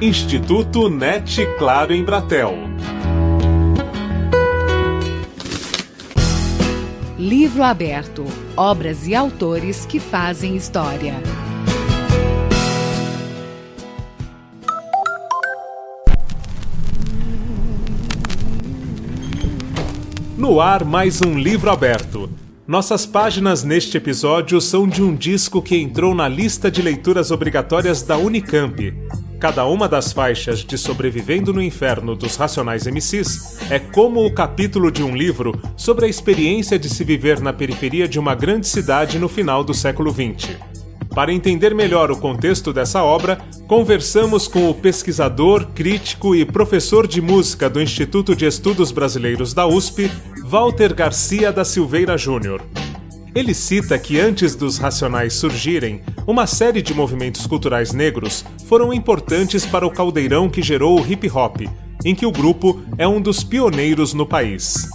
Instituto NET Claro em Bratel. Livro aberto. Obras e autores que fazem história. No ar, mais um livro aberto. Nossas páginas neste episódio são de um disco que entrou na lista de leituras obrigatórias da Unicamp. Cada uma das faixas de Sobrevivendo no Inferno dos Racionais MCs é como o capítulo de um livro sobre a experiência de se viver na periferia de uma grande cidade no final do século XX. Para entender melhor o contexto dessa obra, conversamos com o pesquisador, crítico e professor de música do Instituto de Estudos Brasileiros da USP, Walter Garcia da Silveira Júnior. Ele cita que antes dos Racionais surgirem, uma série de movimentos culturais negros foram importantes para o caldeirão que gerou o hip hop, em que o grupo é um dos pioneiros no país.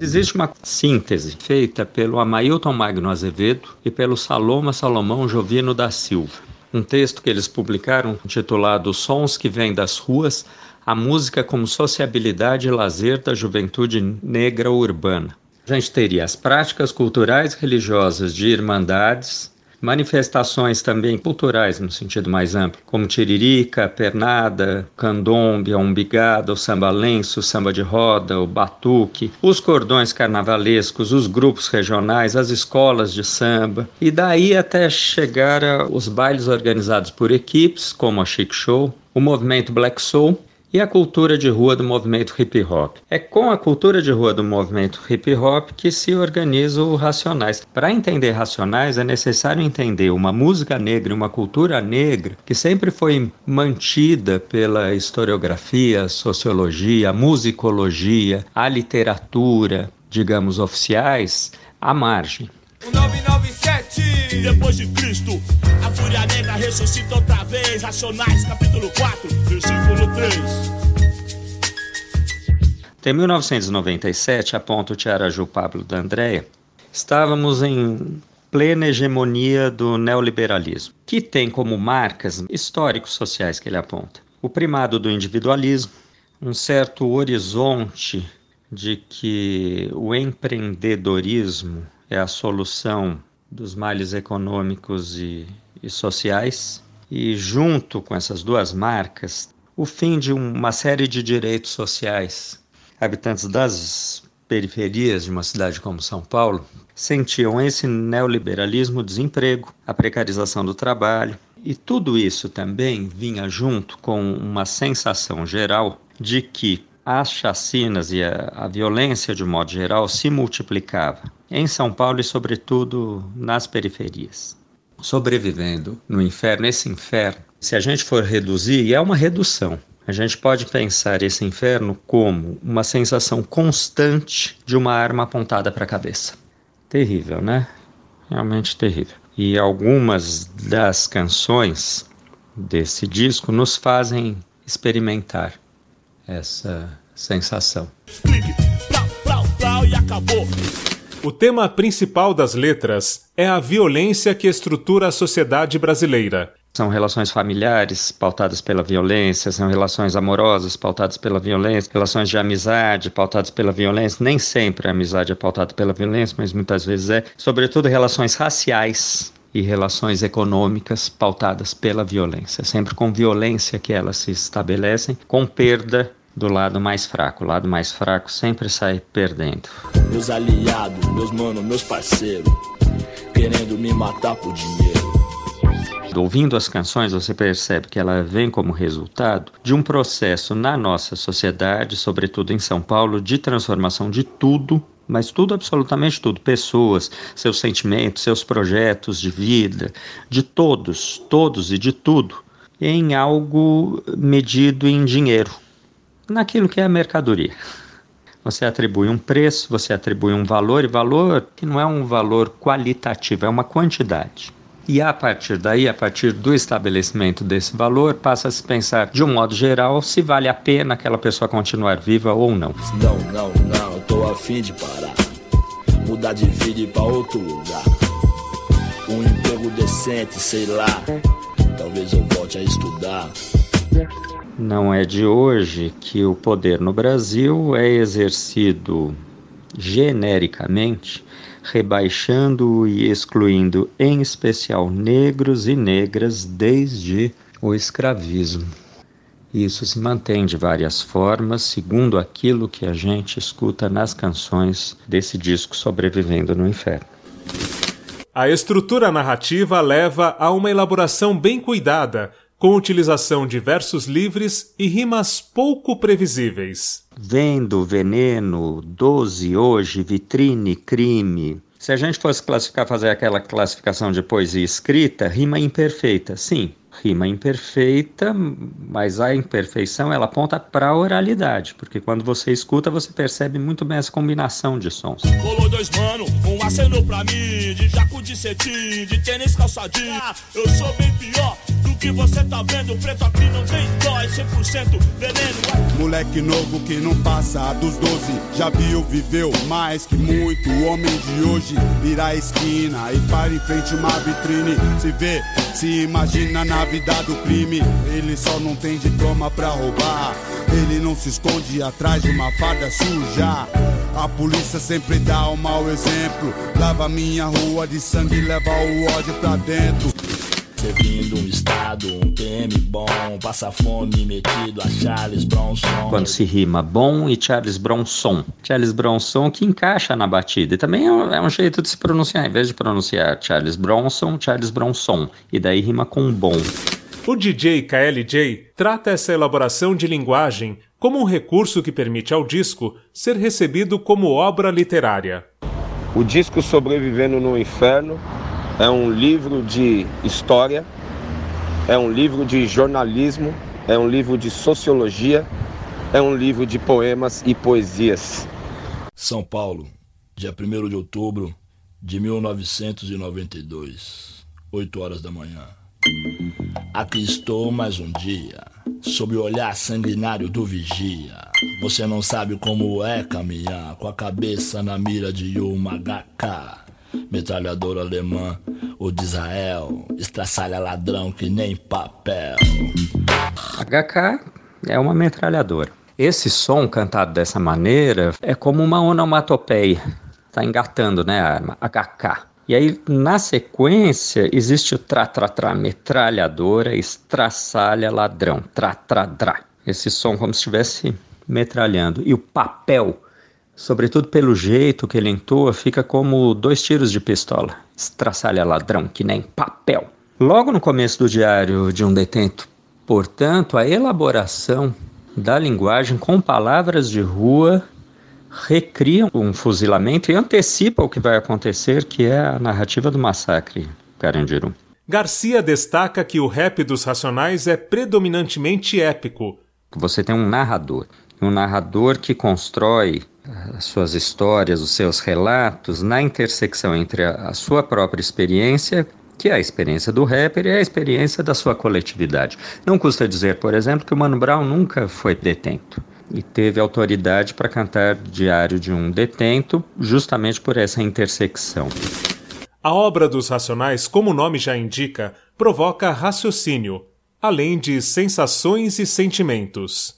Existe uma síntese feita pelo Amailton Magno Azevedo e pelo Saloma Salomão Jovino da Silva. Um texto que eles publicaram intitulado Sons que Vêm das Ruas, a música como sociabilidade e lazer da juventude negra urbana. A gente teria as práticas culturais religiosas de irmandades, manifestações também culturais no sentido mais amplo, como tiririca, pernada, candombe, a umbigada, o samba lenço, o samba de roda, o batuque, os cordões carnavalescos, os grupos regionais, as escolas de samba, e daí até chegar aos bailes organizados por equipes, como a Chic Show, o movimento Black Soul e a cultura de rua do movimento hip hop. É com a cultura de rua do movimento hip hop que se organiza o Racionais. Para entender Racionais é necessário entender uma música negra uma cultura negra que sempre foi mantida pela historiografia, sociologia, musicologia, a literatura, digamos, oficiais, à margem. 997 Depois de Cristo A fúria negra ressuscita outra vez. Racionais, capítulo 4, versículo 3 Em 1997, aponta o Tiaraju Pablo da Andréia, estávamos em plena hegemonia do neoliberalismo, que tem como marcas históricos sociais que ele aponta. O primado do individualismo, um certo horizonte de que o empreendedorismo é a solução dos males econômicos e, e sociais, e junto com essas duas marcas, o fim de uma série de direitos sociais. Habitantes das periferias de uma cidade como São Paulo sentiam esse neoliberalismo, desemprego, a precarização do trabalho, e tudo isso também vinha junto com uma sensação geral de que as chacinas e a, a violência de modo geral se multiplicava em São Paulo e sobretudo nas periferias. Sobrevivendo no inferno, esse inferno, se a gente for reduzir, e é uma redução, a gente pode pensar esse inferno como uma sensação constante de uma arma apontada para a cabeça. Terrível, né? Realmente terrível. E algumas das canções desse disco nos fazem experimentar essa sensação. O tema principal das letras é a violência que estrutura a sociedade brasileira. São relações familiares pautadas pela violência, são relações amorosas pautadas pela violência, relações de amizade pautadas pela violência. Nem sempre a amizade é pautada pela violência, mas muitas vezes é. Sobretudo relações raciais e relações econômicas pautadas pela violência. Sempre com violência que elas se estabelecem, com perda do lado mais fraco. O lado mais fraco sempre sai perdendo. Meus aliados, meus manos, meus parceiros, querendo me matar por dinheiro. Ouvindo as canções, você percebe que ela vem como resultado de um processo na nossa sociedade, sobretudo em São Paulo, de transformação de tudo mas tudo, absolutamente tudo, pessoas, seus sentimentos, seus projetos de vida, de todos, todos e de tudo, em algo medido em dinheiro, naquilo que é a mercadoria. Você atribui um preço, você atribui um valor, e valor que não é um valor qualitativo, é uma quantidade. E a partir daí, a partir do estabelecimento desse valor, passa a se pensar, de um modo geral, se vale a pena aquela pessoa continuar viva ou não. Não, não, não, tô afim de parar. Mudar de vida pra outro lugar. um emprego decente, sei lá. Talvez eu volte a estudar. Não é de hoje que o poder no Brasil é exercido genericamente, rebaixando e excluindo, em especial, negros e negras desde o escravismo. Isso se mantém de várias formas, segundo aquilo que a gente escuta nas canções desse disco Sobrevivendo no Inferno. A estrutura narrativa leva a uma elaboração bem cuidada, com utilização de versos livres e rimas pouco previsíveis. Vendo, veneno, doze, hoje, vitrine, crime. Se a gente fosse classificar, fazer aquela classificação de poesia escrita, rima imperfeita, sim, rima imperfeita, mas a imperfeição ela aponta para a oralidade, porque quando você escuta você percebe muito bem essa combinação de sons. Colou dois mano, um acenou pra mim, de jaco de cetim, de tênis calçadinho. Eu sou bem pior que você tá vendo, preto aqui não tem dó, é 100% veneno. Moleque novo que não passa dos 12, já viu, viveu mais que muito. Homem de hoje vira a esquina e para em frente uma vitrine, se vê, se imagina na vida do crime. Ele só não tem diploma pra roubar. Ele não se esconde atrás de uma farda suja. A polícia sempre dá um mau exemplo. Lava minha rua de sangue, leva o ódio pra dentro. Servindo um estado, um PM bom, passa fome metido a Charles Bronson. Quando se rima bom e Charles Bronson. Charles Bronson que encaixa na batida. E também é um, é um jeito de se pronunciar. Em vez de pronunciar Charles Bronson, Charles Bronson. E daí rima com bom. O DJ KLJ trata essa elaboração de linguagem como um recurso que permite ao disco ser recebido como obra literária. O disco Sobrevivendo no Inferno é um livro de história, é um livro de jornalismo, é um livro de sociologia, é um livro de poemas e poesias. São Paulo, dia 1 de outubro de 1992, 8 horas da manhã. Aqui estou mais um dia, sob o olhar sanguinário do vigia. Você não sabe como é caminhar com a cabeça na mira de uma HK. Metralhador alemã, o de Israel, estraçalha ladrão que nem papel. HK é uma metralhadora. Esse som cantado dessa maneira é como uma onomatopeia. Está engatando, né, a? HK. E aí, na sequência, existe o tra-tra-tra, metralhadora, estraçalha, ladrão, tra-tra-drá. Esse som como se estivesse metralhando. E o papel, sobretudo pelo jeito que ele entoa, fica como dois tiros de pistola. Estraçalha, ladrão, que nem papel. Logo no começo do diário de um detento, portanto, a elaboração da linguagem com palavras de rua recria um fuzilamento e antecipa o que vai acontecer, que é a narrativa do massacre Carandiru. Garcia destaca que o rap dos Racionais é predominantemente épico. Você tem um narrador, um narrador que constrói as suas histórias, os seus relatos na intersecção entre a, sua própria experiência que é a experiência do rapper e a experiência da sua coletividade. Não custa dizer, por exemplo, que o Mano Brown nunca foi detento e teve autoridade para cantar Diário de um Detento, justamente por essa intersecção. A obra dos Racionais, como o nome já indica, provoca raciocínio, além de sensações e sentimentos.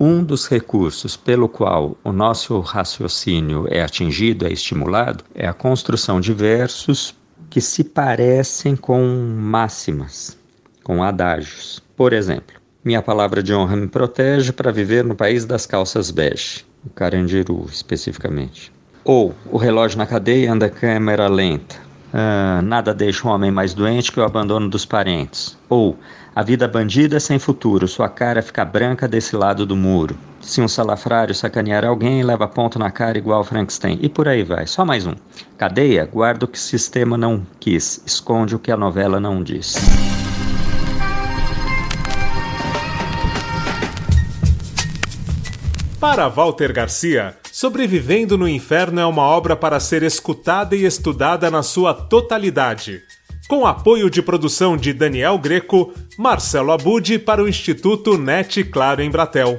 Um dos recursos pelo qual o nosso raciocínio é atingido, é estimulado, é a construção de versos que se parecem com máximas, com adágios. Por exemplo, minha palavra de honra me protege para viver no país das calças bege, o Carandiru especificamente. Ou o relógio na cadeia anda câmera lenta. Ah, nada deixa um homem mais doente que o abandono dos parentes. Ou a vida bandida é sem futuro, sua cara fica branca desse lado do muro. Se um salafrário sacanear alguém, leva ponto na cara igual Frankenstein. E por aí vai. Só mais um. Cadeia, guarda o que o sistema não quis, esconde o que a novela não diz. Para Walter Garcia, Sobrevivendo no Inferno é uma obra para ser escutada e estudada na sua totalidade. Com apoio de produção de Daniel Greco, Marcelo Abud para o Instituto NET Claro em Bratel.